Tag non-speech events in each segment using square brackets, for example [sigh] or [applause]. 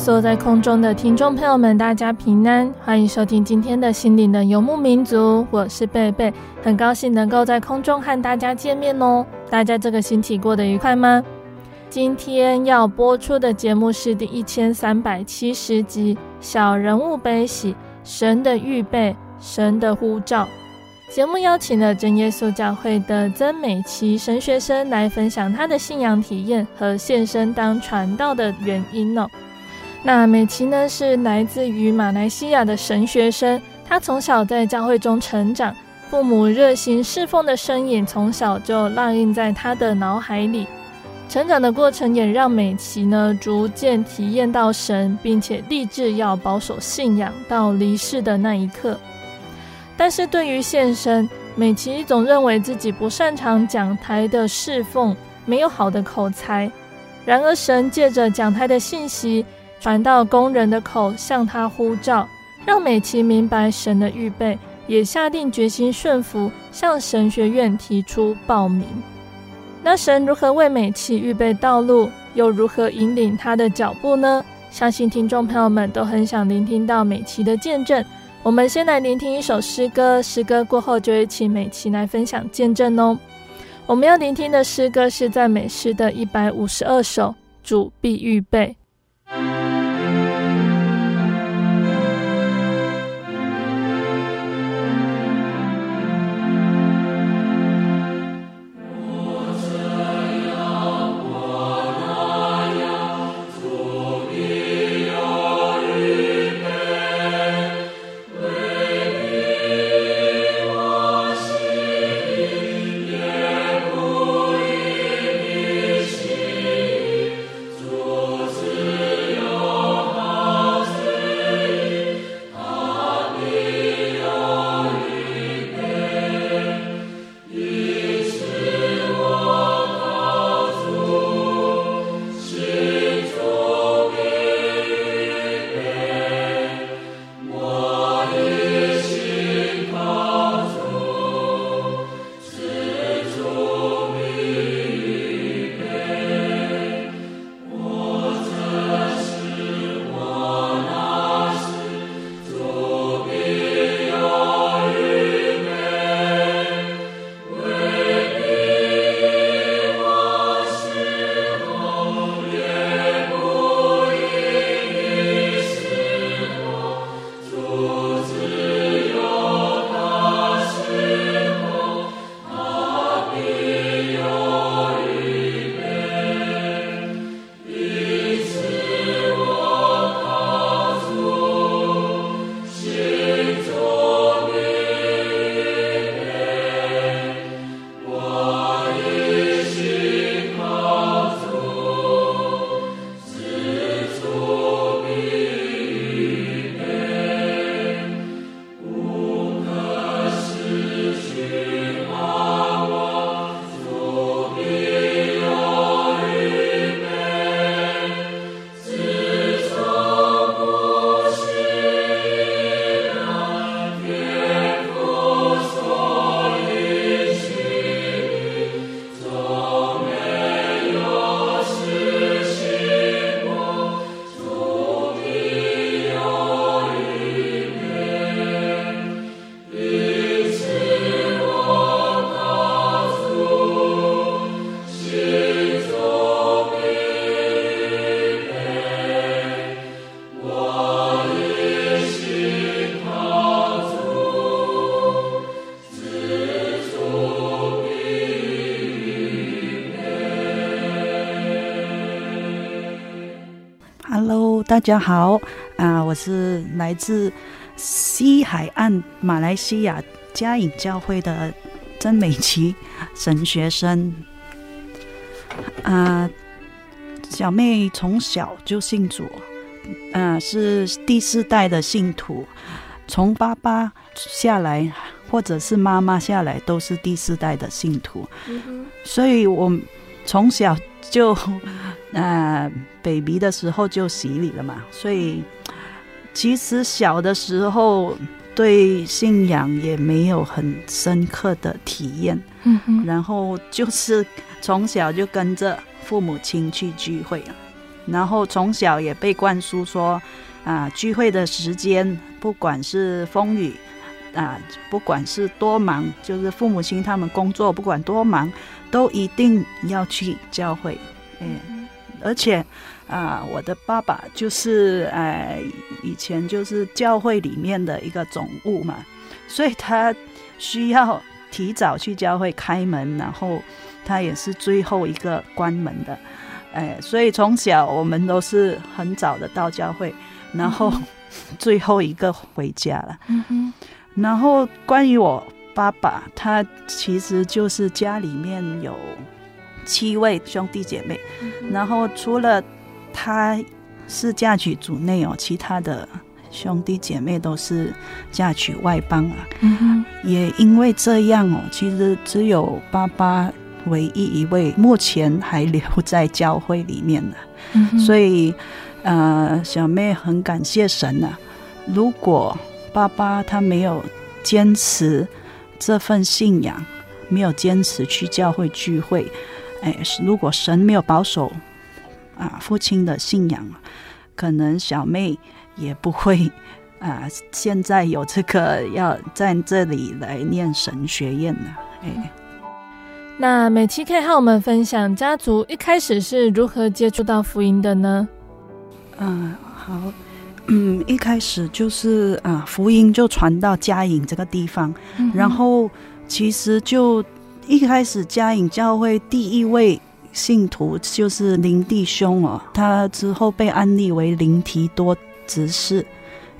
所有在空中的听众朋友们，大家平安，欢迎收听今天的心灵的游牧民族。我是贝贝，很高兴能够在空中和大家见面哦。大家这个星期过得愉快吗？今天要播出的节目是第一千三百七十集《小人物悲喜：神的预备，神的呼召》。节目邀请了真耶稣教会的曾美琪神学生来分享他的信仰体验和献身当传道的原因哦。那美琪呢，是来自于马来西亚的神学生，他从小在教会中成长，父母热心侍奉的身影从小就烙印在他的脑海里。成长的过程也让美琪呢逐渐体验到神，并且立志要保守信仰到离世的那一刻。但是对于献身，美琪总认为自己不擅长讲台的侍奉，没有好的口才。然而，神借着讲台的信息传到工人的口，向他呼召，让美琪明白神的预备，也下定决心顺服，向神学院提出报名。那神如何为美琪预备道路，又如何引领他的脚步呢？相信听众朋友们都很想聆听到美琪的见证。我们先来聆听一首诗歌，诗歌过后就会请美琪来分享见证哦。我们要聆听的诗歌是在美诗的一百五十二首，主必预备。大家好，啊、呃，我是来自西海岸马来西亚嘉颖教会的曾美琪神学生。啊、呃，小妹从小就信主，嗯、呃，是第四代的信徒，从爸爸下来或者是妈妈下来都是第四代的信徒，所以我从小就。呃，baby 的时候就洗礼了嘛，所以其实小的时候对信仰也没有很深刻的体验，嗯哼，然后就是从小就跟着父母亲去聚会，然后从小也被灌输说，啊、呃，聚会的时间不管是风雨，啊、呃，不管是多忙，就是父母亲他们工作不管多忙，都一定要去教会，嗯。而且，啊、呃，我的爸爸就是，呃，以前就是教会里面的一个总务嘛，所以他需要提早去教会开门，然后他也是最后一个关门的，哎、呃，所以从小我们都是很早的到教会，然后最后一个回家了。嗯哼。然后关于我爸爸，他其实就是家里面有。七位兄弟姐妹，然后除了他是嫁娶主内哦，其他的兄弟姐妹都是嫁娶外邦啊。也因为这样哦，其实只有爸爸唯一一位目前还留在教会里面的。嗯，所以呃，小妹很感谢神呐。如果爸爸他没有坚持这份信仰，没有坚持去教会聚会。哎，如果神没有保守啊，父亲的信仰，可能小妹也不会啊，现在有这个要在这里来念神学院呢。哎，那美琪可以和我们分享家族一开始是如何接触到福音的呢？嗯，好，嗯，一开始就是啊，福音就传到嘉颖这个地方，嗯、然后其实就。一开始嘉颖教会第一位信徒就是林弟兄哦，他之后被安立为林提多执事，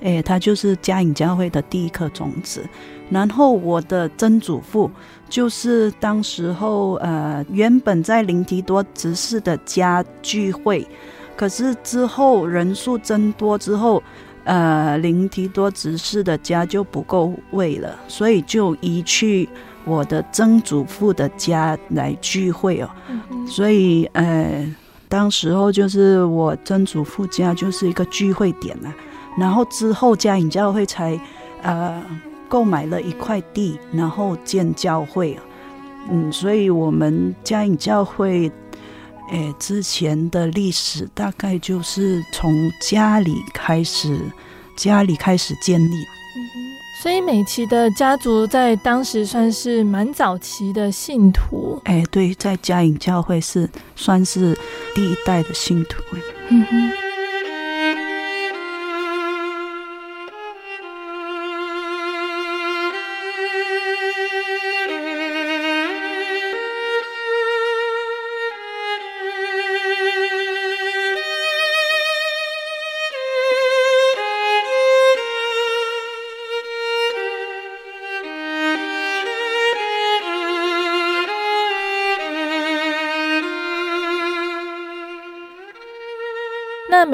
哎，他就是嘉颖教会的第一颗种子。然后我的曾祖父就是当时候呃原本在林提多执事的家聚会，可是之后人数增多之后，呃林提多执事的家就不够位了，所以就移去。我的曾祖父的家来聚会哦，嗯、所以呃，当时候就是我曾祖父家就是一个聚会点啊。然后之后嘉颖教会才呃购买了一块地，然后建教会。嗯，所以我们嘉颖教会诶之前的历史大概就是从家里开始，家里开始建立。所以美琪的家族在当时算是蛮早期的信徒。哎，对，在嘉颖教会是算是第一代的信徒。嗯哼。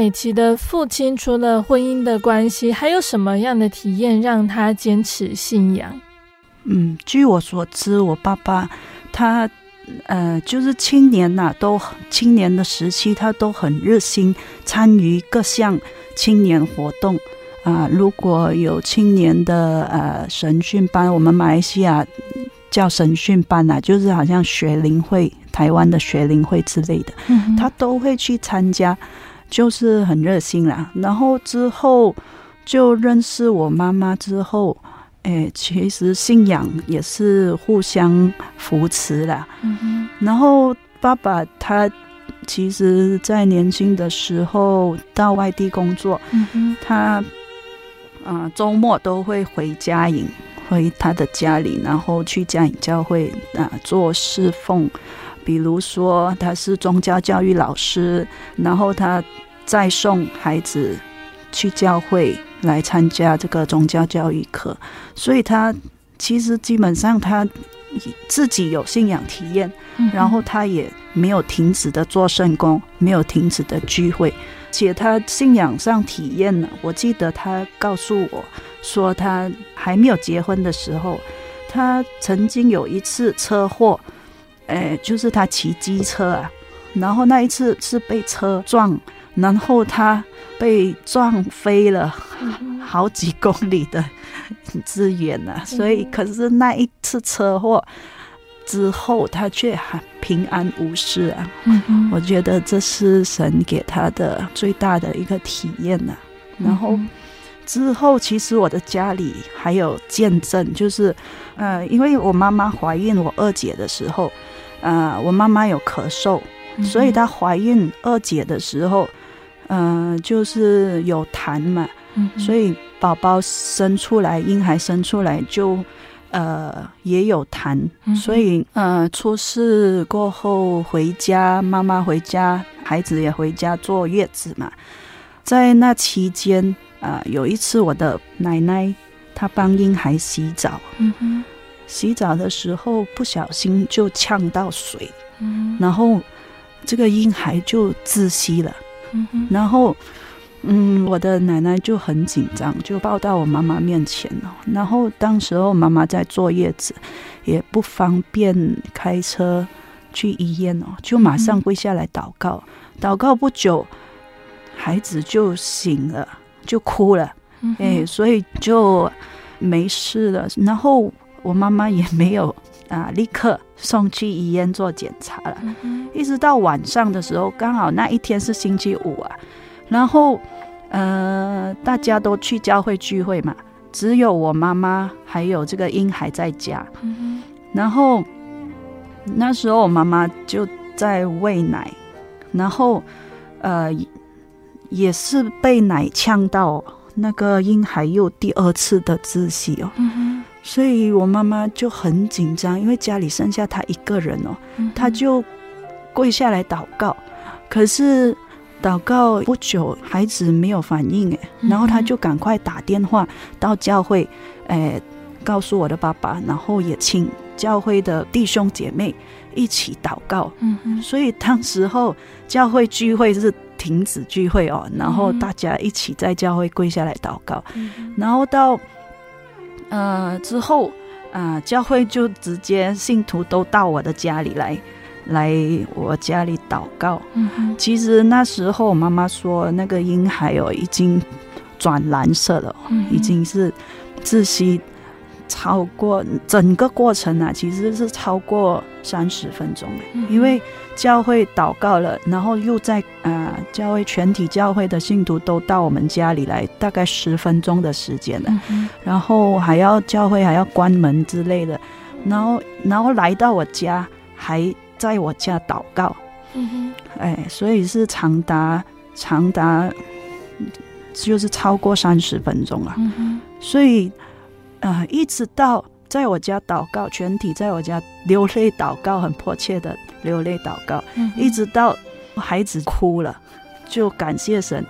美琪的父亲除了婚姻的关系，还有什么样的体验让他坚持信仰？嗯，据我所知，我爸爸他呃，就是青年呐、啊，都青年的时期，他都很热心参与各项青年活动啊、呃。如果有青年的呃神训班，我们马来西亚叫神训班呐、啊，就是好像学龄会、台湾的学龄会之类的，嗯、他都会去参加。就是很热心啦，然后之后就认识我妈妈之后，哎，其实信仰也是互相扶持啦。然后爸爸他其实在年轻的时候到外地工作。他啊、呃、周末都会回嘉颖，回他的家里，然后去嘉颖教会啊、呃、做侍奉。比如说他是宗教教育老师，然后他。再送孩子去教会来参加这个宗教教育课，所以他其实基本上他自己有信仰体验，然后他也没有停止的做圣工，没有停止的聚会，且他信仰上体验呢，我记得他告诉我说，他还没有结婚的时候，他曾经有一次车祸，哎，就是他骑机车啊，然后那一次是被车撞，然后他被撞飞了好几公里的之远呢，所以可是那一次车祸之后，他却还平安无事啊。我觉得这是神给他的最大的一个体验呐。然后之后，其实我的家里还有见证，就是呃，因为我妈妈怀孕我二姐的时候。呃，我妈妈有咳嗽，所以她怀孕二姐的时候，嗯、呃，就是有痰嘛，嗯、所以宝宝生出来，婴孩生出来就呃也有痰，嗯、所以呃出事过后回家，妈妈回家，孩子也回家坐月子嘛，在那期间啊、呃，有一次我的奶奶她帮婴孩洗澡。嗯洗澡的时候不小心就呛到水，嗯、然后这个婴孩就窒息了。嗯、然后，嗯，我的奶奶就很紧张，就抱到我妈妈面前了。然后当时候妈妈在坐月子，也不方便开车去医院哦，就马上跪下来祷告。嗯、祷告不久，孩子就醒了，就哭了。嗯、哎，所以就没事了。然后。我妈妈也没有 [laughs] 啊，立刻送去医院做检查了。嗯、一直到晚上的时候，刚好那一天是星期五啊，然后呃，大家都去教会聚会嘛，只有我妈妈还有这个婴孩在家。嗯、然后那时候我妈妈就在喂奶，然后呃，也是被奶呛到，那个婴孩又第二次的窒息哦。嗯所以我妈妈就很紧张，因为家里剩下她一个人哦，她就跪下来祷告。可是祷告不久，孩子没有反应哎，然后她就赶快打电话到教会，哎，告诉我的爸爸，然后也请教会的弟兄姐妹一起祷告。所以当时候教会聚会是停止聚会哦，然后大家一起在教会跪下来祷告，然后到。呃，之后啊、呃，教会就直接信徒都到我的家里来，来我家里祷告。嗯，其实那时候我妈妈说，那个婴孩哦已经转蓝色了，嗯、已经是窒息。超过整个过程啊，其实是超过三十分钟，嗯、因为教会祷告了，然后又在啊、呃，教会全体教会的信徒都到我们家里来，大概十分钟的时间了，嗯、然后还要教会还要关门之类的，然后然后来到我家，还在我家祷告，嗯、哼。哎，所以是长达长达就是超过三十分钟了，嗯、所以。啊、呃，一直到在我家祷告，全体在我家流泪祷告，很迫切的流泪祷告，嗯、一直到孩子哭了，就感谢神。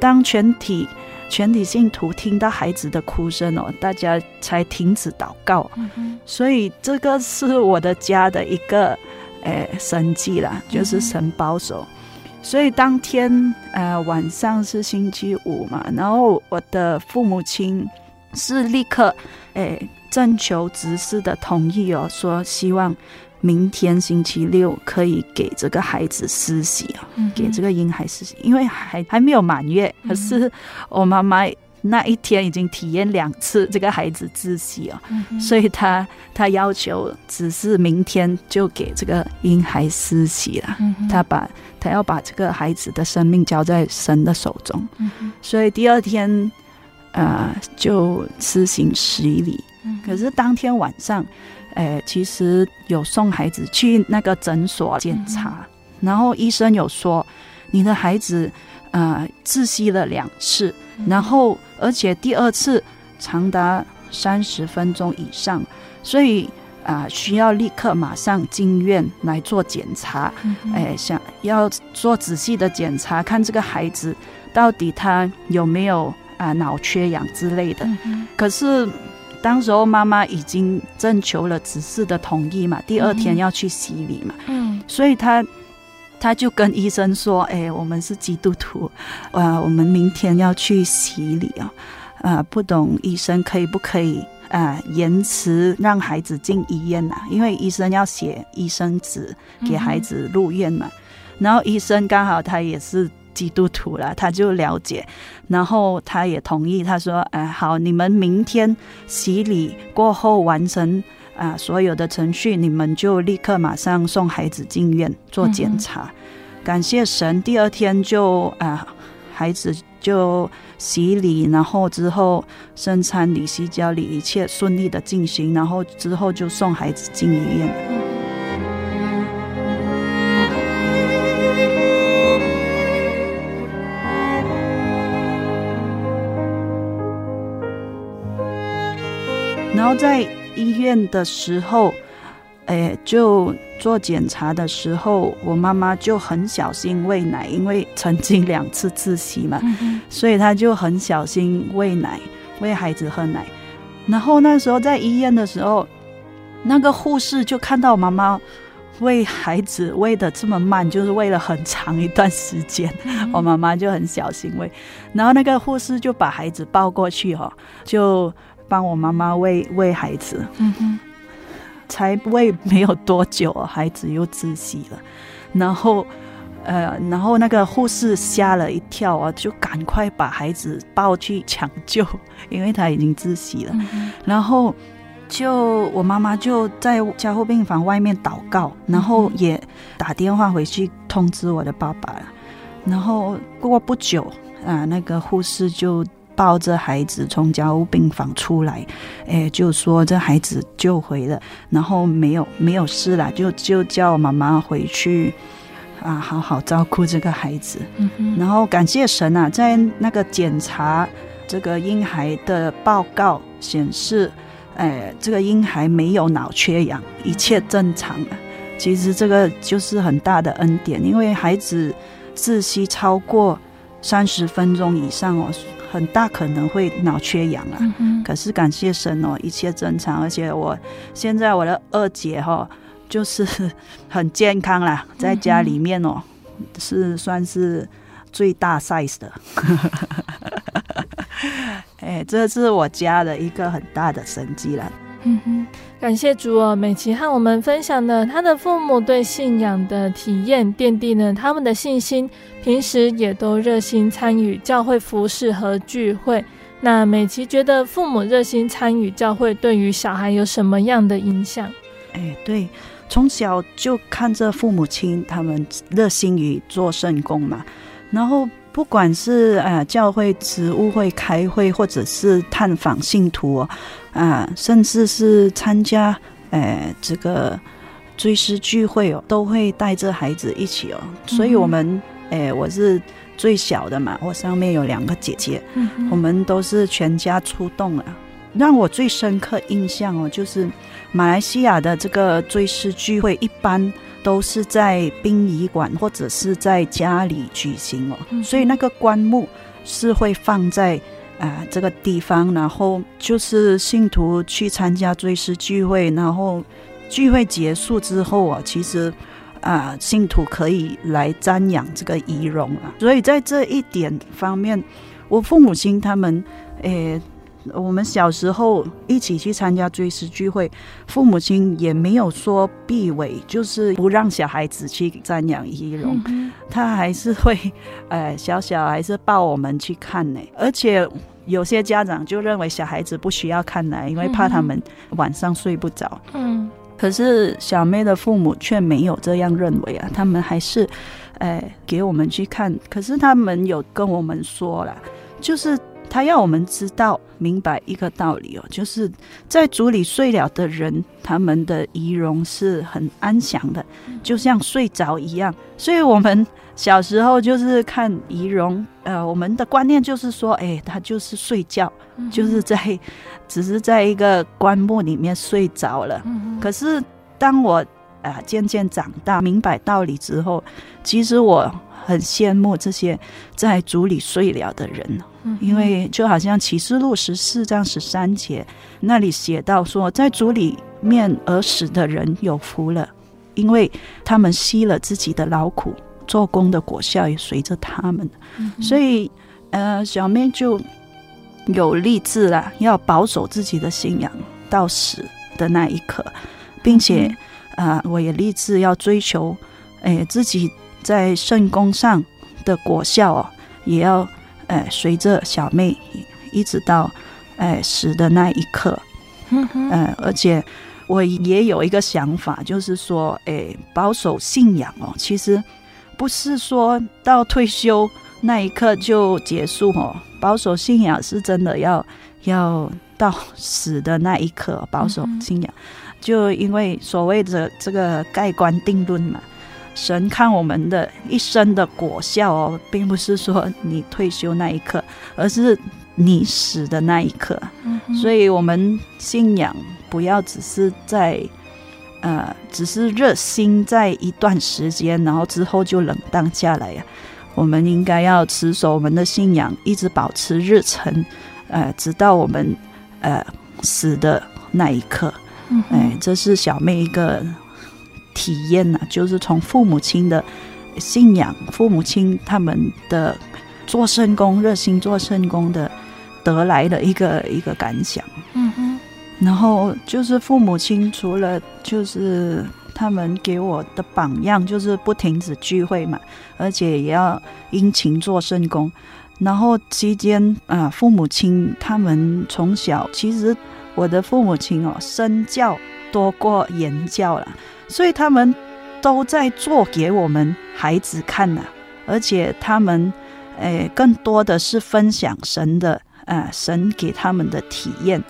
当全体全体信徒听到孩子的哭声哦，大家才停止祷告。嗯、所以这个是我的家的一个诶神迹啦，就是神保守。嗯、所以当天呃晚上是星期五嘛，然后我的父母亲。是立刻，诶，征求执事的同意哦，说希望明天星期六可以给这个孩子施洗啊，嗯、给这个婴孩施洗，因为还还没有满月，可是我妈妈那一天已经体验两次这个孩子窒息哦，嗯、所以他他要求只是明天就给这个婴孩施洗了，嗯、他把他要把这个孩子的生命交在神的手中，嗯、所以第二天。呃，就施行洗礼。可是当天晚上，呃，其实有送孩子去那个诊所检查，嗯、然后医生有说，你的孩子呃窒息了两次，然后而且第二次长达三十分钟以上，所以啊、呃，需要立刻马上进院来做检查，嗯、哎，想要做仔细的检查，看这个孩子到底他有没有啊、呃、脑缺氧之类的。嗯、可是当时候妈妈已经征求了执事的同意嘛，第二天要去洗礼嘛，嗯，所以他他就跟医生说：“哎，我们是基督徒，啊，我们明天要去洗礼啊，啊，不懂医生可以不可以？”啊，延迟让孩子进医院呐，因为医生要写医生纸给孩子入院嘛。然后医生刚好他也是基督徒了，他就了解，然后他也同意。他说：“哎，好，你们明天洗礼过后完成啊所有的程序，你们就立刻马上送孩子进院做检查。感谢神，第二天就啊。”孩子就洗礼，然后之后生产礼、洗脚礼一切顺利的进行，然后之后就送孩子进医院。然后在医院的时候。哎，就做检查的时候，我妈妈就很小心喂奶，因为曾经两次窒息嘛，嗯、所以她就很小心喂奶，喂孩子喝奶。然后那时候在医院的时候，那个护士就看到我妈妈喂孩子喂的这么慢，就是喂了很长一段时间，嗯、我妈妈就很小心喂。然后那个护士就把孩子抱过去哈，就帮我妈妈喂喂孩子。嗯哼。才喂没有多久，孩子又窒息了，然后，呃，然后那个护士吓了一跳啊，就赶快把孩子抱去抢救，因为他已经窒息了。嗯、然后，就我妈妈就在加护病房外面祷告，然后也打电话回去通知我的爸爸。然后过不久啊，那个护士就。抱着孩子从家务病房出来，哎，就说这孩子救回了，然后没有没有事了，就就叫妈妈回去啊，好好照顾这个孩子。嗯。然后感谢神啊，在那个检查这个婴孩的报告显示，哎，这个婴孩没有脑缺氧，一切正常啊。其实这个就是很大的恩典，因为孩子窒息超过三十分钟以上哦。很大可能会脑缺氧啊，嗯、可是感谢神哦，一切正常，而且我现在我的二姐哈、哦，就是很健康啦，在家里面哦，嗯、是算是最大 size 的，[laughs] 哎，这是我家的一个很大的神迹了。嗯哼，感谢主哦，美琪和我们分享了他的父母对信仰的体验，奠定了他们的信心，平时也都热心参与教会服事和聚会。那美琪觉得父母热心参与教会对于小孩有什么样的影响？哎，对，从小就看着父母亲他们热心于做圣工嘛，然后。不管是呃教会职务会开会，或者是探访信徒啊、呃，甚至是参加呃这个追思聚会哦，都会带着孩子一起哦。所以，我们呃我是最小的嘛，我上面有两个姐姐，嗯、我们都是全家出动了。让我最深刻印象哦，就是马来西亚的这个追思聚会一般。都是在殡仪馆或者是在家里举行哦，嗯、所以那个棺木是会放在啊、呃、这个地方，然后就是信徒去参加追思聚会，然后聚会结束之后啊，其实啊、呃、信徒可以来瞻仰这个仪容啊，所以在这一点方面，我父母亲他们诶。我们小时候一起去参加追思聚会，父母亲也没有说避讳，就是不让小孩子去瞻仰仪容，嗯、他还是会，呃，小小还是抱我们去看呢。而且有些家长就认为小孩子不需要看呢，因为怕他们晚上睡不着。嗯，可是小妹的父母却没有这样认为啊，他们还是，呃，给我们去看。可是他们有跟我们说了，就是。他要我们知道明白一个道理哦，就是在主里睡了的人，他们的仪容是很安详的，就像睡着一样。所以，我们小时候就是看仪容，呃，我们的观念就是说，哎，他就是睡觉，就是在只是在一个棺木里面睡着了。可是当我啊渐渐长大，明白道理之后，其实我很羡慕这些在主里睡了的人，嗯、因为就好像启示录十四章十三节那里写到说，在主里面而死的人有福了，因为他们吸了自己的劳苦，做工的果效也随着他们。嗯、所以，呃，小妹就。有立志了，要保守自己的信仰到死的那一刻，并且，啊、嗯呃，我也立志要追求，哎，自己在圣工上的果效哦，也要，哎，随着小妹一直到，哎，死的那一刻，嗯而且我也有一个想法，就是说，哎，保守信仰哦，其实不是说到退休那一刻就结束哦。保守信仰是真的要要到死的那一刻，保守信仰，就因为所谓的这个盖棺定论嘛，神看我们的一生的果效哦，并不是说你退休那一刻，而是你死的那一刻。所以，我们信仰不要只是在呃，只是热心在一段时间，然后之后就冷淡下来呀。我们应该要持守我们的信仰，一直保持热忱，呃，直到我们呃死的那一刻。嗯，哎，这是小妹一个体验呐、啊，就是从父母亲的信仰，父母亲他们的做圣工、热心做圣工的得来的一个一个感想。嗯哼，然后就是父母亲除了就是。他们给我的榜样就是不停止聚会嘛，而且也要殷勤做圣工。然后期间啊，父母亲他们从小，其实我的父母亲哦，身教多过言教了，所以他们都在做给我们孩子看呐。而且他们诶，更多的是分享神的啊，神给他们的体验。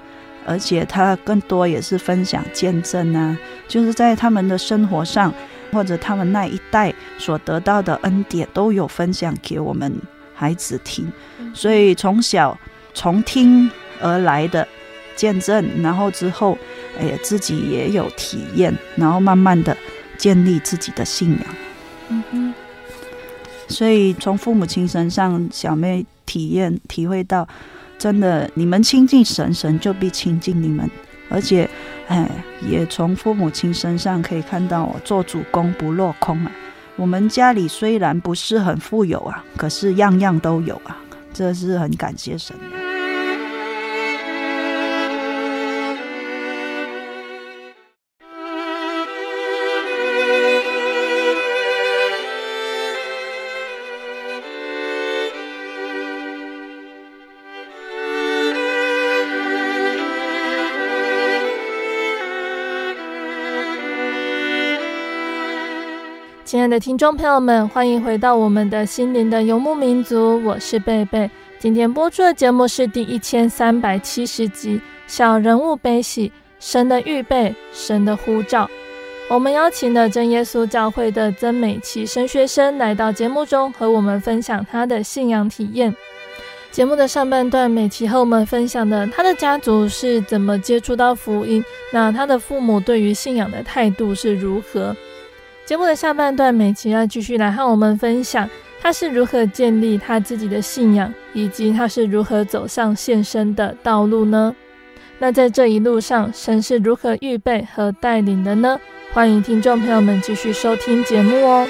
而且他更多也是分享见证啊，就是在他们的生活上，或者他们那一代所得到的恩典，都有分享给我们孩子听。所以从小从听而来的见证，然后之后，哎呀，自己也有体验，然后慢慢的建立自己的信仰。嗯哼。所以从父母亲身上，小妹体验体会到。真的，你们亲近神，神就必亲近你们。而且，哎，也从父母亲身上可以看到，我做主公不落空啊。我们家里虽然不是很富有啊，可是样样都有啊，这是很感谢神的。亲爱的听众朋友们，欢迎回到我们的心灵的游牧民族，我是贝贝。今天播出的节目是第一千三百七十集《小人物悲喜：神的预备，神的呼召》。我们邀请了真耶稣教会的曾美琪神学生来到节目中，和我们分享他的信仰体验。节目的上半段，美琪和我们分享的他的家族是怎么接触到福音，那他的父母对于信仰的态度是如何？节目的下半段，美琪要继续来和我们分享，她是如何建立她自己的信仰，以及她是如何走上献身的道路呢？那在这一路上，神是如何预备和带领的呢？欢迎听众朋友们继续收听节目哦。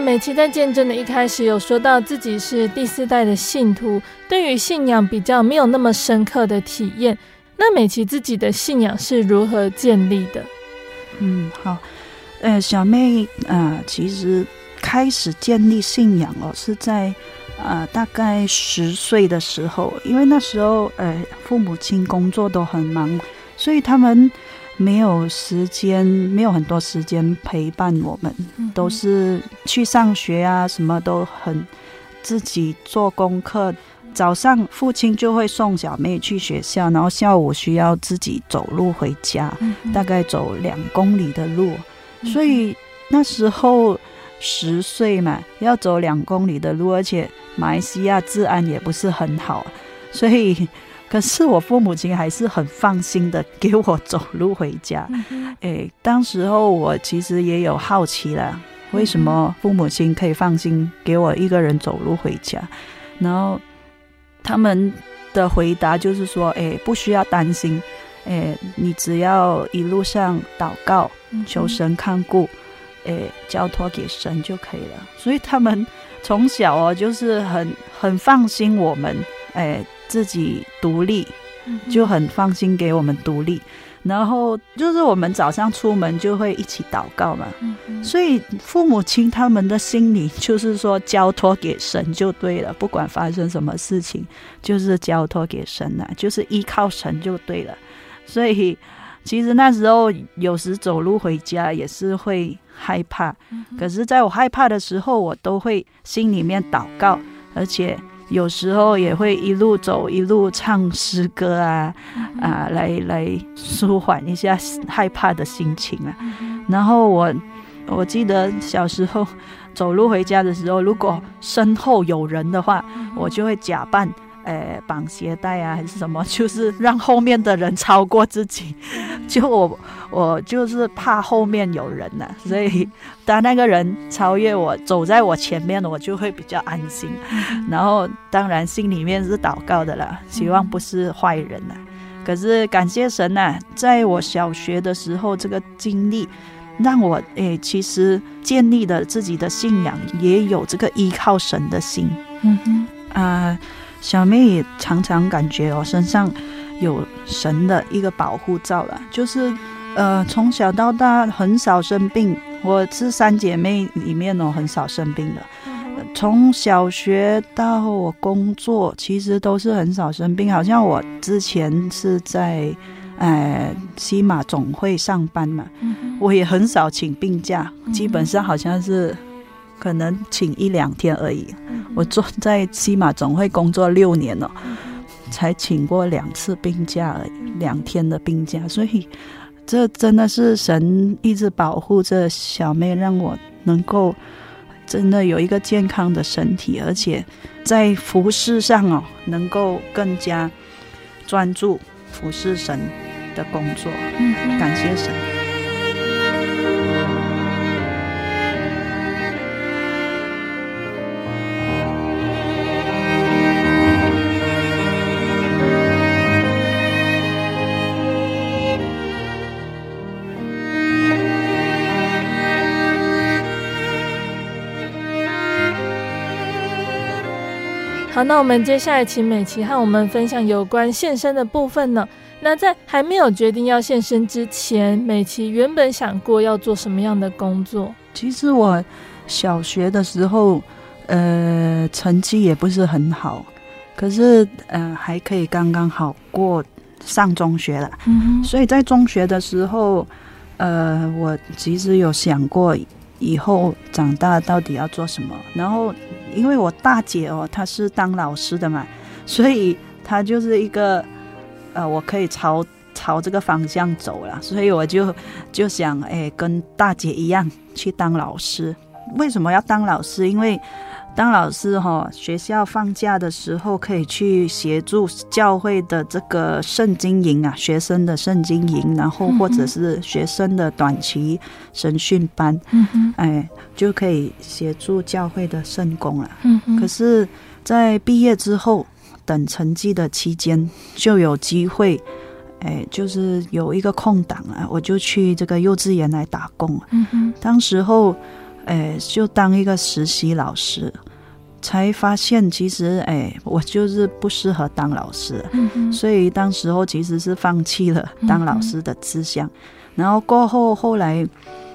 美琪在见证的一开始有说到自己是第四代的信徒，对于信仰比较没有那么深刻的体验。那美琪自己的信仰是如何建立的？嗯，好，呃，小妹、呃，其实开始建立信仰哦，是在、呃、大概十岁的时候，因为那时候呃父母亲工作都很忙，所以他们。没有时间，没有很多时间陪伴我们，都是去上学啊，什么都很自己做功课。早上父亲就会送小妹去学校，然后下午需要自己走路回家，大概走两公里的路。所以那时候十岁嘛，要走两公里的路，而且马来西亚治安也不是很好，所以可是我父母亲还是很放心的给我走路回家。哎，当时候我其实也有好奇了，为什么父母亲可以放心给我一个人走路回家？然后他们的回答就是说：“哎，不需要担心。”哎，你只要一路上祷告，求神看顾，哎，交托给神就可以了。所以他们从小哦，就是很很放心我们，哎，自己独立，就很放心给我们独立。然后就是我们早上出门就会一起祷告嘛。所以父母亲他们的心里就是说，交托给神就对了，不管发生什么事情，就是交托给神了，就是依靠神就对了。所以，其实那时候有时走路回家也是会害怕。可是，在我害怕的时候，我都会心里面祷告，而且有时候也会一路走一路唱诗歌啊啊，来来舒缓一下害怕的心情啊。然后我我记得小时候走路回家的时候，如果身后有人的话，我就会假扮。呃，绑鞋带啊，还是什么？[laughs] 就是让后面的人超过自己。就我，我就是怕后面有人呐、啊，所以当那个人超越我，走在我前面，我就会比较安心。然后，当然心里面是祷告的啦，希望不是坏人呐、啊。可是感谢神呐、啊，在我小学的时候，这个经历让我诶，其实建立了自己的信仰，也有这个依靠神的心。嗯哼，啊、呃。小妹也常常感觉我身上有神的一个保护罩了，就是呃从小到大很少生病，我是三姐妹里面哦很少生病的，从小学到我工作其实都是很少生病，好像我之前是在呃西马总会上班嘛，我也很少请病假，基本上好像是。可能请一两天而已。我做在西马总会工作六年了，才请过两次病假而已，两天的病假。所以这真的是神一直保护着小妹，让我能够真的有一个健康的身体，而且在服饰上哦，能够更加专注服侍神的工作。感谢神。好，那我们接下来请美琪和我们分享有关献身的部分呢。那在还没有决定要献身之前，美琪原本想过要做什么样的工作？其实我小学的时候，呃，成绩也不是很好，可是呃，还可以刚刚好过上中学了。嗯哼。所以在中学的时候，呃，我其实有想过以后长大到底要做什么，然后。因为我大姐哦，她是当老师的嘛，所以她就是一个，呃，我可以朝朝这个方向走了，所以我就就想，哎，跟大姐一样去当老师。为什么要当老师？因为当老师哈、哦，学校放假的时候可以去协助教会的这个圣经营啊，学生的圣经营，然后或者是学生的短期神训班，嗯，哎，就可以协助教会的圣工了。嗯哼，可是，在毕业之后等成绩的期间，就有机会，哎，就是有一个空档啊，我就去这个幼稚园来打工。嗯哼，当时候。哎，就当一个实习老师，才发现其实哎，我就是不适合当老师，嗯，所以当时候其实是放弃了当老师的志向。嗯、然后过后后来，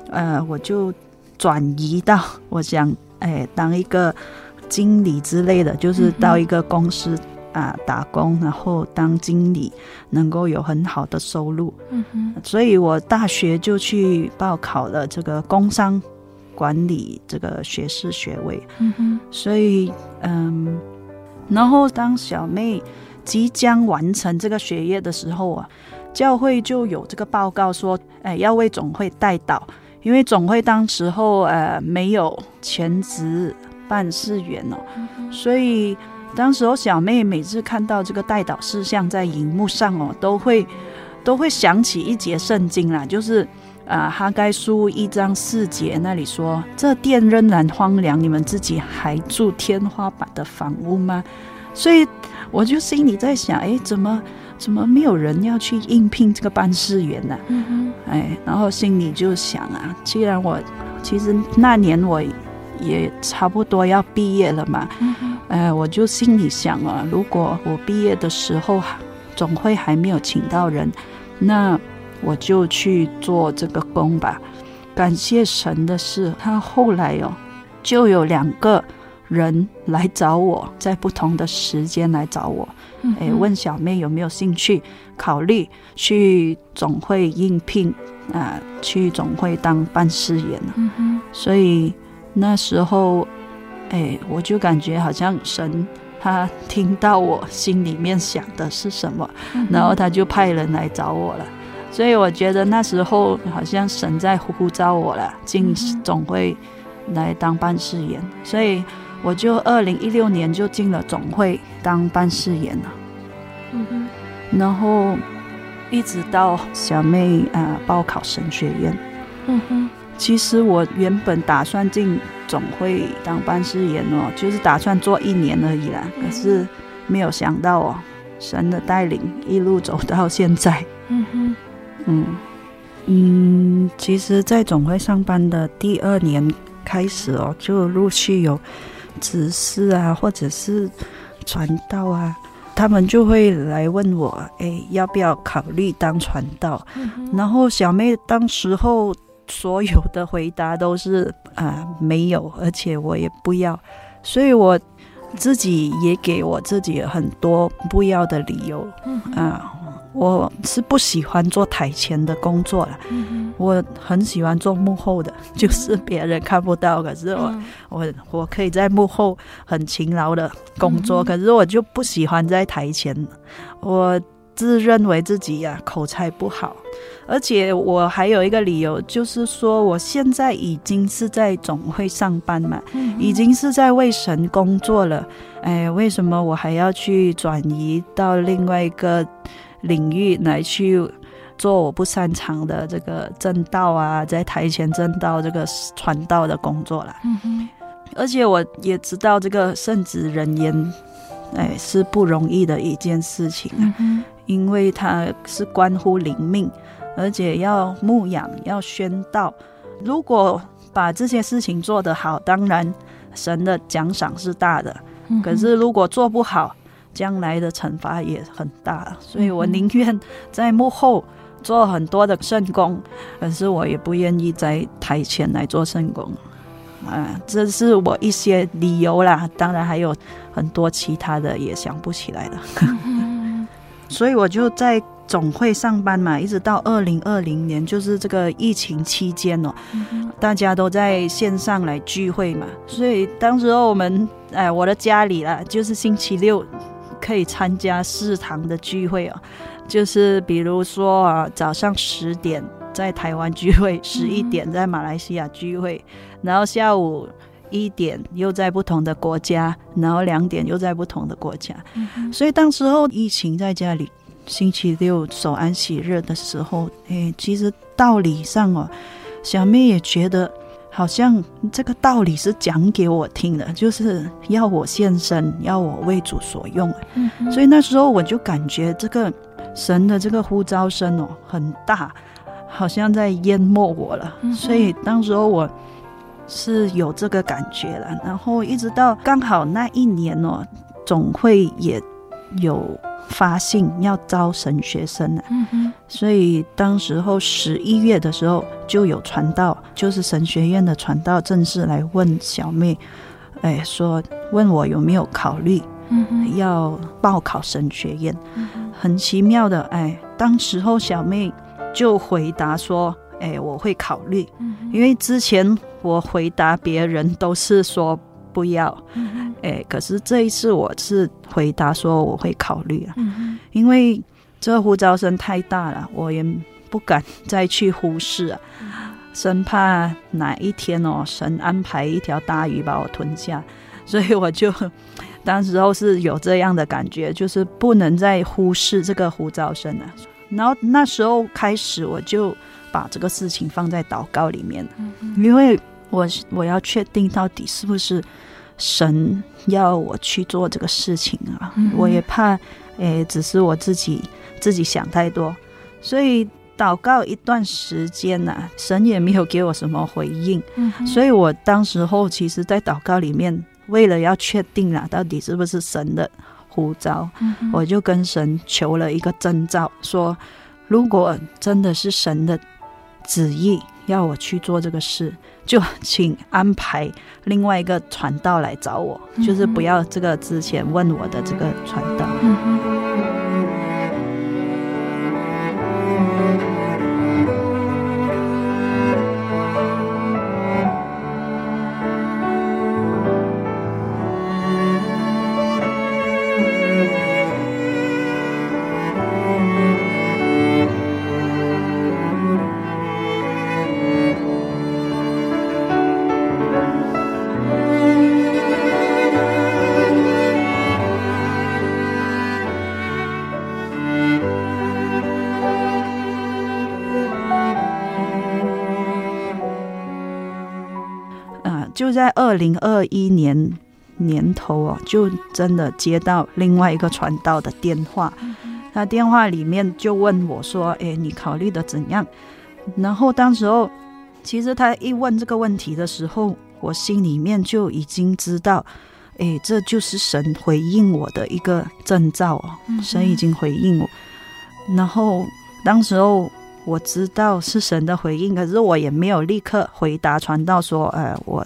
呃，我就转移到我想哎当一个经理之类的，就是到一个公司啊、呃、打工，然后当经理能够有很好的收入。嗯哼，所以我大学就去报考了这个工商。管理这个学士学位，嗯哼，所以嗯，然后当小妹即将完成这个学业的时候啊，教会就有这个报告说，哎，要为总会代祷，因为总会当时候呃没有全职办事员哦，所以当时候小妹每次看到这个代祷事项在荧幕上哦，都会都会想起一节圣经啦，就是。啊，哈该书一章四节那里说：“这殿仍然荒凉，你们自己还住天花板的房屋吗？”所以我就心里在想：“哎，怎么怎么没有人要去应聘这个办事员呢？”哎，然后心里就想啊，既然我其实那年我也差不多要毕业了嘛，哎，我就心里想啊，如果我毕业的时候总会还没有请到人，那。我就去做这个工吧。感谢神的是，他后来哦，就有两个人来找我，在不同的时间来找我，哎，问小妹有没有兴趣考虑去总会应聘啊，去总会当办事员。所以那时候，哎，我就感觉好像神他听到我心里面想的是什么，然后他就派人来找我了。所以我觉得那时候好像神在呼召我了，进总会来当办事员，所以我就二零一六年就进了总会当办事员了。嗯哼，然后一直到小妹啊报考神学院。嗯哼，其实我原本打算进总会当办事员哦，就是打算做一年而已啦。可是没有想到哦，神的带领一路走到现在。嗯哼。嗯。嗯，其实，在总会上班的第二年开始哦，就陆续有执事啊，或者是传道啊，他们就会来问我，哎，要不要考虑当传道？嗯、然后小妹当时候所有的回答都是啊，没有，而且我也不要，所以我自己也给我自己很多不要的理由，啊。我是不喜欢做台前的工作了，嗯、我很喜欢做幕后的，就是别人看不到，可是我、嗯、我我可以在幕后很勤劳的工作，嗯、可是我就不喜欢在台前。我自认为自己呀、啊、口才不好，而且我还有一个理由，就是说我现在已经是在总会上班嘛，嗯、已经是在为神工作了，哎，为什么我还要去转移到另外一个？领域来去做我不擅长的这个正道啊，在台前正道这个传道的工作啦。而且我也知道这个圣职人员，哎，是不容易的一件事情啊。嗯，因为它是关乎灵命，而且要牧养，要宣道。如果把这些事情做得好，当然神的奖赏是大的。可是如果做不好，将来的惩罚也很大，所以我宁愿在幕后做很多的圣工，可是我也不愿意在台前来做圣工。啊，这是我一些理由啦，当然还有很多其他的也想不起来了。[laughs] 所以我就在总会上班嘛，一直到二零二零年，就是这个疫情期间哦，大家都在线上来聚会嘛，所以当时候我们哎，我的家里啦，就是星期六。可以参加四堂的聚会哦，就是比如说啊，早上十点在台湾聚会，十一点在马来西亚聚会，然后下午一点又在不同的国家，然后两点又在不同的国家。所以当时候疫情在家里，星期六守安息日的时候，哎，其实道理上哦，小妹也觉得。好像这个道理是讲给我听的，就是要我献身，要我为主所用。嗯，所以那时候我就感觉这个神的这个呼召声哦很大，好像在淹没我了。嗯，所以当时候我是有这个感觉了。然后一直到刚好那一年哦，总会也有。发信要招神学生，嗯哼，所以当时候十一月的时候就有传道，就是神学院的传道正式来问小妹，哎，说问我有没有考虑，嗯，要报考神学院，嗯，很奇妙的，哎，当时候小妹就回答说，哎，我会考虑，因为之前我回答别人都是说。不要，哎，可是这一次我是回答说我会考虑啊，嗯、因为这个呼召声太大了，我也不敢再去忽视啊。生怕哪一天哦，神安排一条大鱼把我吞下，[laughs] 所以我就当时候是有这样的感觉，就是不能再忽视这个呼召声了。然后那时候开始，我就把这个事情放在祷告里面，因为我我要确定到底是不是神要我去做这个事情啊，我也怕，诶，只是我自己自己想太多，所以。祷告一段时间呐、啊，神也没有给我什么回应，嗯、所以我当时候其实，在祷告里面，为了要确定啦，到底是不是神的呼召，嗯、我就跟神求了一个征兆，说如果真的是神的旨意要我去做这个事，就请安排另外一个传道来找我，嗯、就是不要这个之前问我的这个传道。嗯在二零二一年年头哦，就真的接到另外一个传道的电话，他电话里面就问我说：“哎，你考虑的怎样？”然后当时候，其实他一问这个问题的时候，我心里面就已经知道，哎，这就是神回应我的一个征兆哦，神已经回应我。然后当时候。我知道是神的回应，可是我也没有立刻回答传道说：“呃，我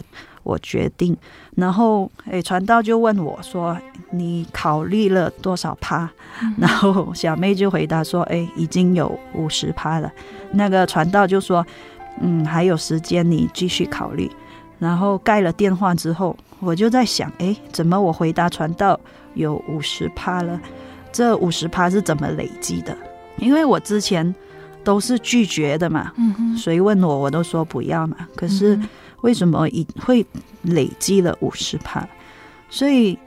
我决定。”然后，诶，传道就问我说：“你考虑了多少趴？”嗯、然后小妹就回答说：“诶，已经有五十趴了。”那个传道就说：“嗯，还有时间，你继续考虑。”然后盖了电话之后，我就在想：“诶，怎么我回答传道有五十趴了？这五十趴是怎么累积的？因为我之前。”都是拒绝的嘛，谁问我我都说不要嘛。可是为什么已会累积了五十趴？所以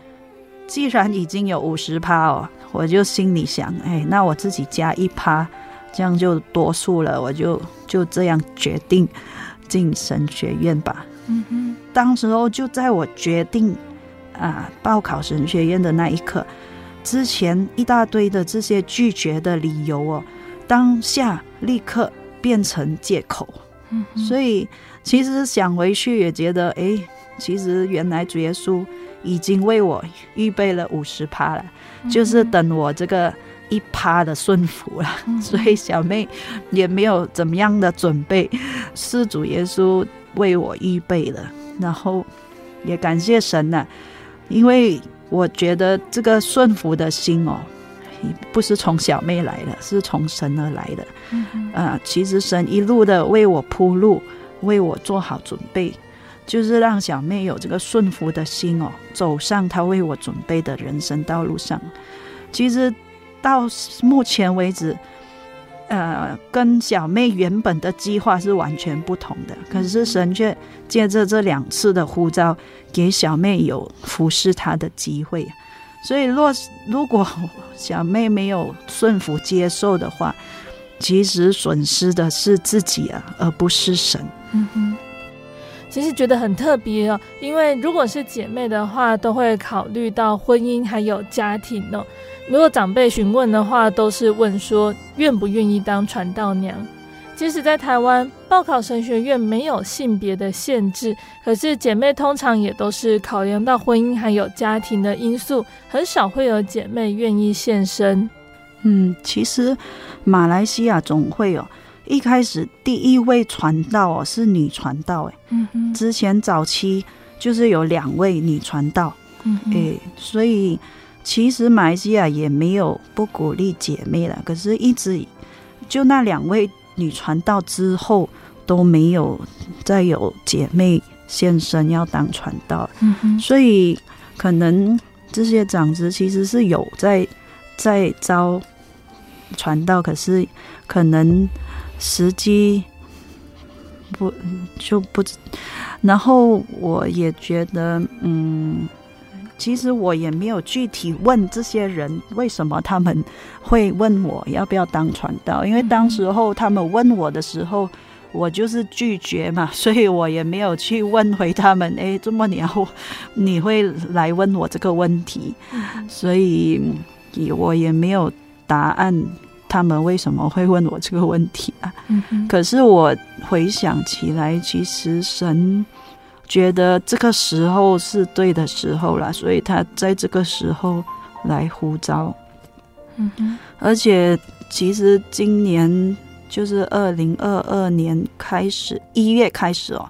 既然已经有五十趴哦，我就心里想，哎，那我自己加一趴，这样就多数了。我就就这样决定进神学院吧。嗯哼，当时候就在我决定啊报考神学院的那一刻，之前一大堆的这些拒绝的理由哦。当下立刻变成借口，嗯、所以其实想回去也觉得，哎，其实原来主耶稣已经为我预备了五十趴了，嗯、就是等我这个一趴的顺服了。嗯、[laughs] 所以小妹也没有怎么样的准备，是主耶稣为我预备的。然后也感谢神呢、啊，因为我觉得这个顺服的心哦。不是从小妹来的，是从神而来的。嗯哼，啊，其实神一路的为我铺路，为我做好准备，就是让小妹有这个顺服的心哦，走上她为我准备的人生道路上。其实到目前为止，呃，跟小妹原本的计划是完全不同的。可是神却借着这两次的呼召，给小妹有服侍他的机会。所以，若如果小妹没有顺服接受的话，其实损失的是自己啊，而不是神。嗯哼，其实觉得很特别哦，因为如果是姐妹的话，都会考虑到婚姻还有家庭哦。如果长辈询问的话，都是问说愿不愿意当传道娘。即使在台湾报考神学院没有性别的限制，可是姐妹通常也都是考量到婚姻还有家庭的因素，很少会有姐妹愿意献身。嗯，其实马来西亚总会哦，一开始第一位传道哦是女传道哎，嗯嗯，之前早期就是有两位女传道，嗯所以其实马来西亚也没有不鼓励姐妹了，可是一直就那两位。女传道之后都没有再有姐妹现身要当传道，嗯哼，所以可能这些长子其实是有在在招传道，可是可能时机不就不，然后我也觉得，嗯，其实我也没有具体问这些人为什么他们会问我要不要当传道，因为当时候他们问我的时候，我就是拒绝嘛，[laughs] 所以我也没有去问回他们，哎，这么你要你会来问我这个问题，所以我也没有答案。他们为什么会问我这个问题啊？嗯。可是我回想起来，其实神觉得这个时候是对的时候了，所以他在这个时候来呼召。嗯哼。而且，其实今年就是二零二二年开始，一月开始哦，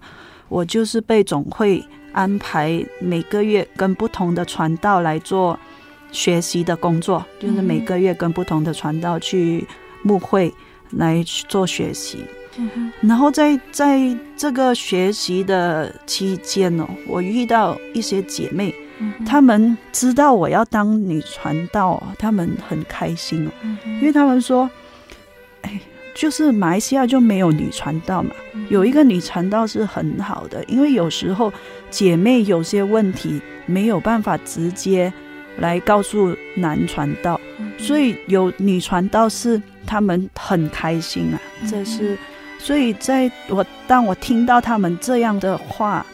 我就是被总会安排每个月跟不同的传道来做。学习的工作就是每个月跟不同的传道去牧会来做学习，然后在在这个学习的期间哦，我遇到一些姐妹，她们知道我要当女传道，她们很开心哦，因为她们说，哎，就是马来西亚就没有女传道嘛，有一个女传道是很好的，因为有时候姐妹有些问题没有办法直接。来告诉男传道，所以有女传道是他们很开心啊。这是，所以在我当我听到他们这样的话，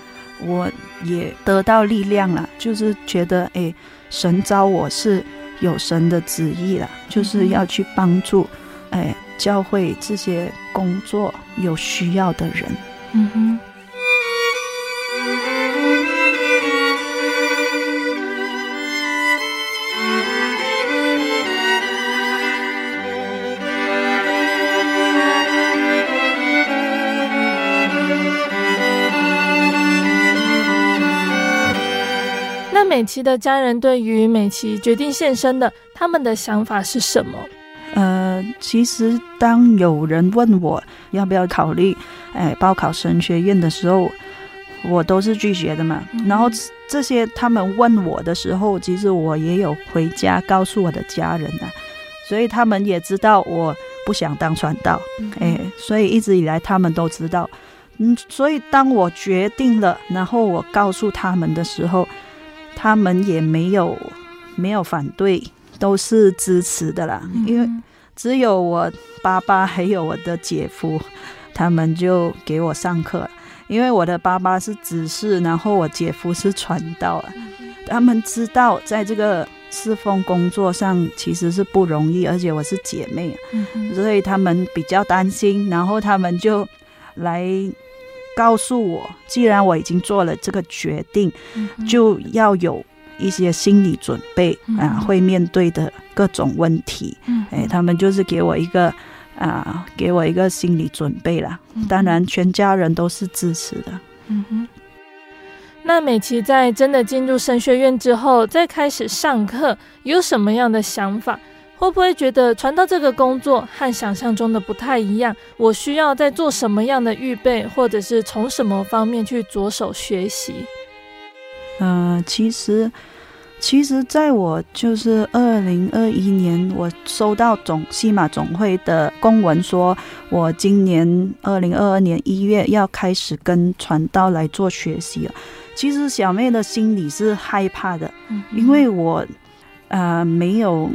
我也得到力量了，就是觉得哎，神招我是有神的旨意了，就是要去帮助哎教会这些工作有需要的人。嗯哼。美琪的家人对于美琪决定献身的，他们的想法是什么？呃，其实当有人问我要不要考虑，哎，报考神学院的时候，我都是拒绝的嘛。嗯、然后这些他们问我的时候，其实我也有回家告诉我的家人啊，所以他们也知道我不想当传道，嗯、哎，所以一直以来他们都知道。嗯，所以当我决定了，然后我告诉他们的时候。他们也没有没有反对，都是支持的啦。因为只有我爸爸还有我的姐夫，他们就给我上课。因为我的爸爸是执事，然后我姐夫是传道啊。他们知道在这个侍奉工作上其实是不容易，而且我是姐妹，所以他们比较担心。然后他们就来。告诉我，既然我已经做了这个决定，嗯、就要有一些心理准备、啊，会面对的各种问题。嗯，哎，他们就是给我一个啊，给我一个心理准备了。当然，全家人都是支持的。嗯哼。那美琪在真的进入神学院之后，再开始上课，有什么样的想法？会不会觉得传道这个工作和想象中的不太一样？我需要在做什么样的预备，或者是从什么方面去着手学习？嗯、呃，其实，其实在我就是二零二一年，我收到总西马总会的公文，说我今年二零二二年一月要开始跟传道来做学习了。其实小妹的心里是害怕的，嗯、因为我呃没有。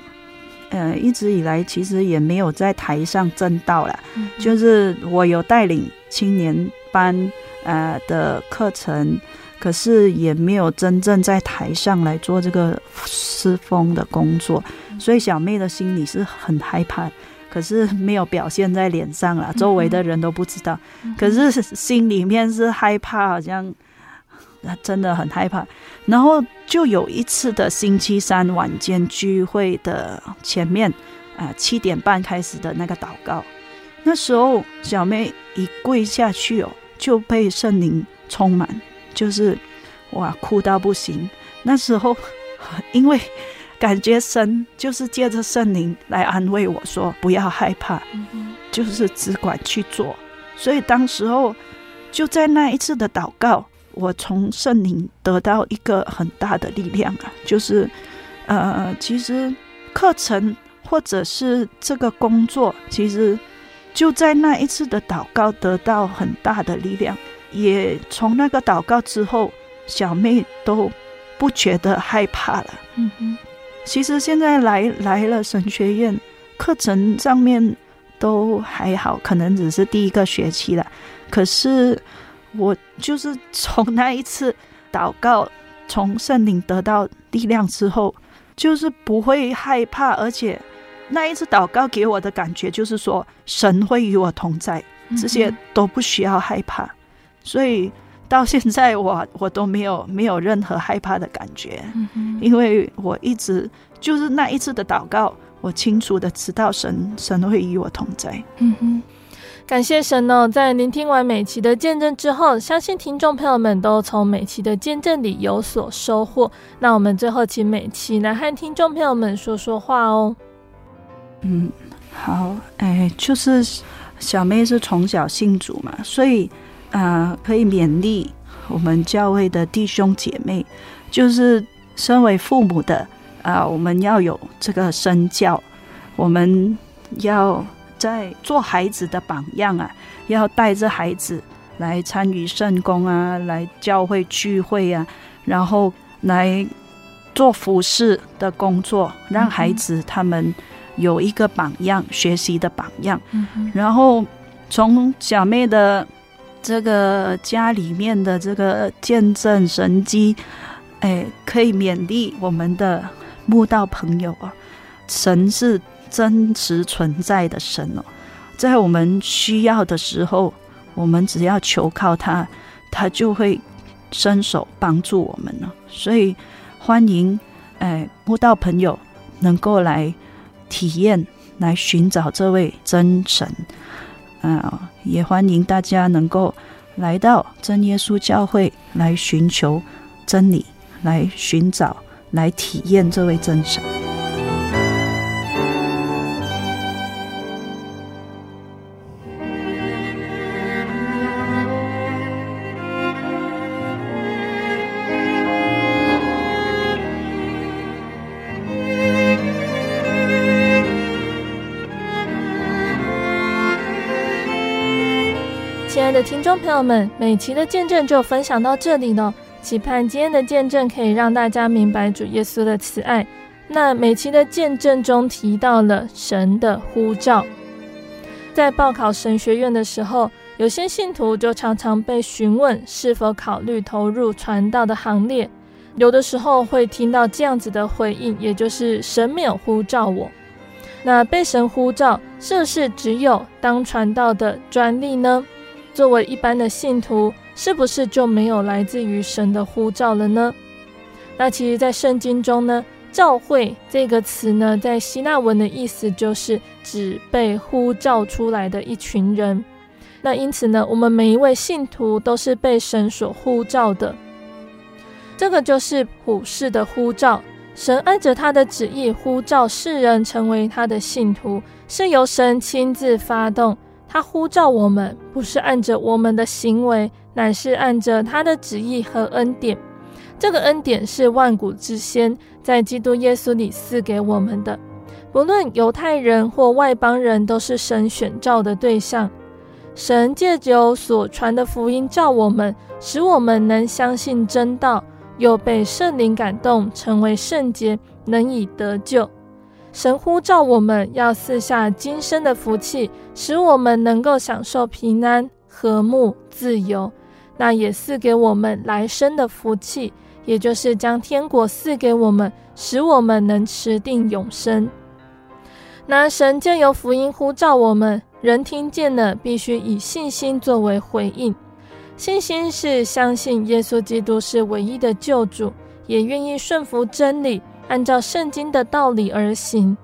呃，一直以来其实也没有在台上争道了，嗯、就是我有带领青年班呃的课程，可是也没有真正在台上来做这个师风的工作，嗯、所以小妹的心里是很害怕，可是没有表现在脸上了，周围的人都不知道，嗯、可是心里面是害怕，好像。真的很害怕，然后就有一次的星期三晚间聚会的前面，啊、呃、七点半开始的那个祷告，那时候小妹一跪下去哦，就被圣灵充满，就是哇哭到不行。那时候因为感觉神就是借着圣灵来安慰我说不要害怕，就是只管去做。所以当时候就在那一次的祷告。我从圣灵得到一个很大的力量啊，就是，呃，其实课程或者是这个工作，其实就在那一次的祷告得到很大的力量，也从那个祷告之后，小妹都不觉得害怕了。嗯哼，其实现在来来了神学院，课程上面都还好，可能只是第一个学期了。可是我就是从那一次祷告，从圣灵得到力量之后，就是不会害怕，而且。那一次祷告给我的感觉就是说，神会与我同在，这些都不需要害怕。所以到现在我我都没有没有任何害怕的感觉，因为我一直就是那一次的祷告，我清楚的知道神神会与我同在。嗯哼，感谢神哦！在聆听完美琪的见证之后，相信听众朋友们都从美琪的见证里有所收获。那我们最后请美琪来和听众朋友们说说话哦。嗯，好，哎，就是小妹是从小信主嘛，所以啊、呃，可以勉励我们教会的弟兄姐妹，就是身为父母的啊、我们要有这个身教，我们要在做孩子的榜样啊，要带着孩子来参与圣工啊，来教会聚会啊，然后来做服侍的工作，让孩子他们。有一个榜样，学习的榜样。嗯、然后从小妹的这个家里面的这个见证神迹，哎，可以勉励我们的慕道朋友啊，神是真实存在的神哦，在我们需要的时候，我们只要求靠他，他就会伸手帮助我们了。所以欢迎哎慕道朋友能够来。体验来寻找这位真神，啊，也欢迎大家能够来到真耶稣教会来寻求真理，来寻找，来体验这位真神。朋友们，每期的见证就分享到这里了。期盼今天的见证可以让大家明白主耶稣的慈爱。那每期的见证中提到了神的呼召，在报考神学院的时候，有些信徒就常常被询问是否考虑投入传道的行列。有的时候会听到这样子的回应，也就是神没有呼召我。那被神呼召，是不是只有当传道的专利呢？作为一般的信徒，是不是就没有来自于神的呼召了呢？那其实，在圣经中呢，“召会”这个词呢，在希腊文的意思就是指被呼召出来的一群人。那因此呢，我们每一位信徒都是被神所呼召的。这个就是普世的呼召，神按着他的旨意呼召世人成为他的信徒，是由神亲自发动。他呼召我们，不是按着我们的行为，乃是按着他的旨意和恩典。这个恩典是万古之先，在基督耶稣里赐给我们的。不论犹太人或外邦人，都是神选召的对象。神借由所传的福音召我们，使我们能相信真道，又被圣灵感动，成为圣洁，能以得救。神呼召我们要赐下今生的福气，使我们能够享受平安、和睦、自由。那也赐给我们来生的福气，也就是将天国赐给我们，使我们能持定永生。那神借由福音呼召我们，人听见了，必须以信心作为回应。信心是相信耶稣基督是唯一的救主，也愿意顺服真理。按照圣经的道理而行。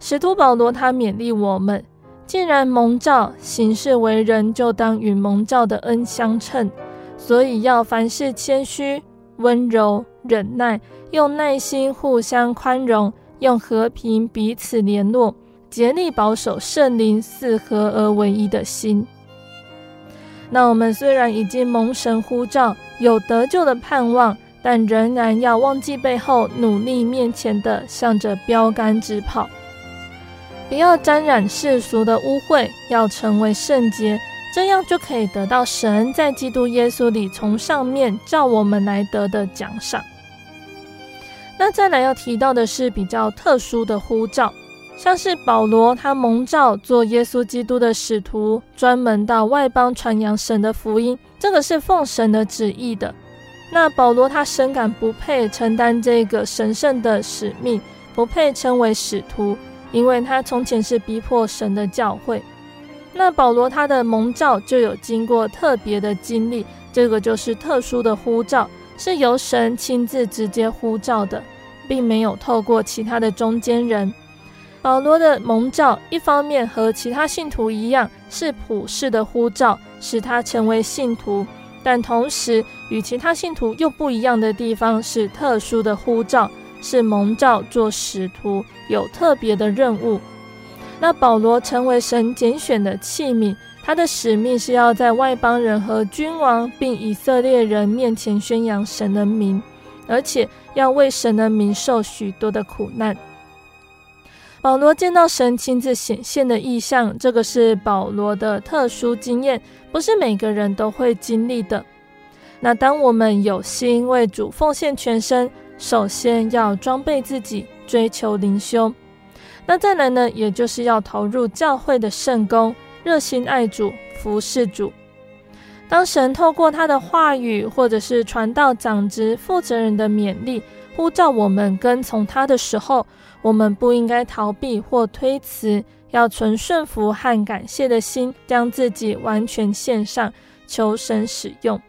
使徒保罗他勉励我们：既然蒙召行事为人，就当与蒙召的恩相称。所以要凡事谦虚、温柔、忍耐，用耐心互相宽容，用和平彼此联络，竭力保守圣灵四合而为一的心。那我们虽然已经蒙神呼召，有得救的盼望。但仍然要忘记背后，努力面前的，向着标杆直跑。不要沾染世俗的污秽，要成为圣洁，这样就可以得到神在基督耶稣里从上面照我们来得的奖赏。那再来要提到的是比较特殊的呼召，像是保罗他蒙召做耶稣基督的使徒，专门到外邦传扬神的福音，这个是奉神的旨意的。那保罗他深感不配承担这个神圣的使命，不配称为使徒。因为他从前是逼迫神的教会，那保罗他的蒙召就有经过特别的经历，这个就是特殊的呼召，是由神亲自直接呼召的，并没有透过其他的中间人。保罗的蒙召一方面和其他信徒一样是普世的呼召，使他成为信徒，但同时与其他信徒又不一样的地方是特殊的呼召。是蒙召做使徒，有特别的任务。那保罗成为神拣选的器皿，他的使命是要在外邦人和君王并以色列人面前宣扬神的名，而且要为神的名受许多的苦难。保罗见到神亲自显现的异象，这个是保罗的特殊经验，不是每个人都会经历的。那当我们有心为主奉献全身，首先要装备自己，追求灵修。那再来呢，也就是要投入教会的圣工，热心爱主，服侍主。当神透过他的话语，或者是传道长职负责人的勉励，呼召我们跟从他的时候，我们不应该逃避或推辞，要存顺服和感谢的心，将自己完全献上，求神使用。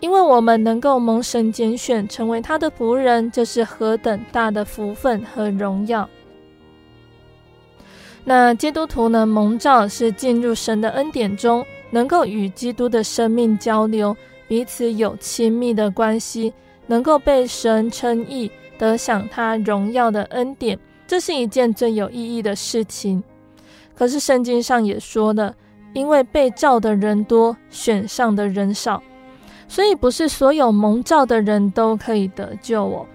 因为我们能够蒙神拣选，成为他的仆人，这是何等大的福分和荣耀。那基督徒呢，蒙召是进入神的恩典中，能够与基督的生命交流，彼此有亲密的关系，能够被神称义，得享他荣耀的恩典，这是一件最有意义的事情。可是圣经上也说了，因为被召的人多，选上的人少。所以，不是所有蒙召的人都可以得救哦。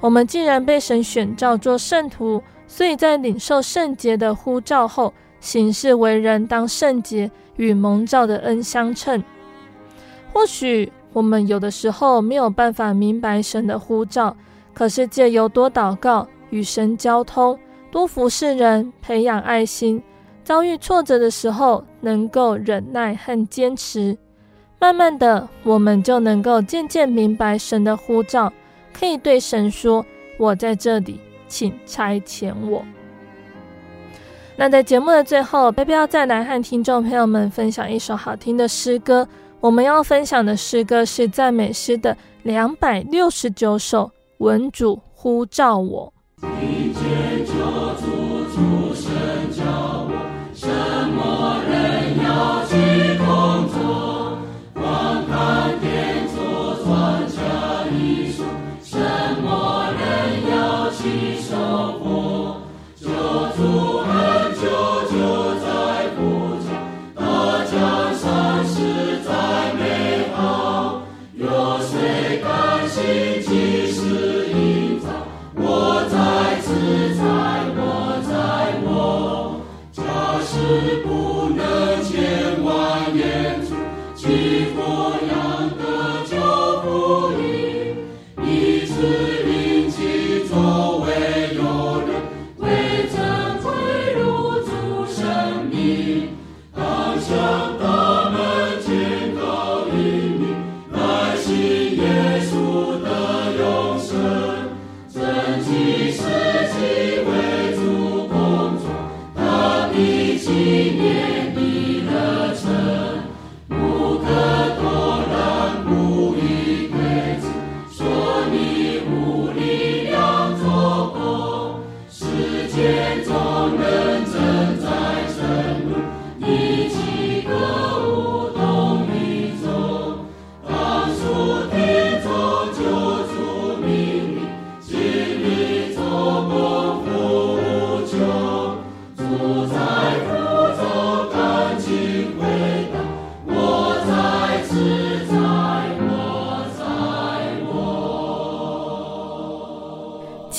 我们既然被神选召做圣徒，所以在领受圣洁的呼召后，行事为人当圣洁，与蒙召的恩相称。或许我们有的时候没有办法明白神的呼召，可是借由多祷告、与神交通、多服侍人、培养爱心，遭遇挫折的时候，能够忍耐和坚持。慢慢的，我们就能够渐渐明白神的呼召，可以对神说：“我在这里，请差遣我。”那在节目的最后，贝贝要再来和听众朋友们分享一首好听的诗歌。我们要分享的诗歌是赞美诗的两百六十九首，《文主呼召我》。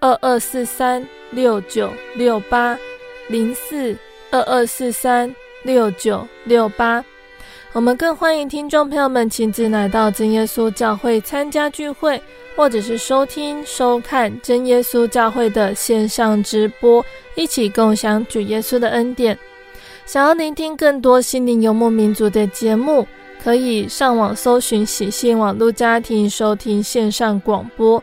二二四三六九六八零四二二四三六九六八。我们更欢迎听众朋友们亲自来到真耶稣教会参加聚会，或者是收听、收看真耶稣教会的线上直播，一起共享主耶稣的恩典。想要聆听更多心灵游牧民族的节目，可以上网搜寻喜信网络家庭收听线上广播。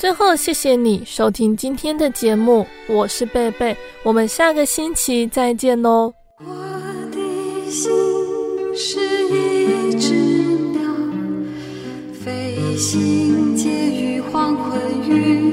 最后，谢谢你收听今天的节目，我是贝贝，我们下个星期再见喽。我的心是一只鸟，飞行介于黄昏与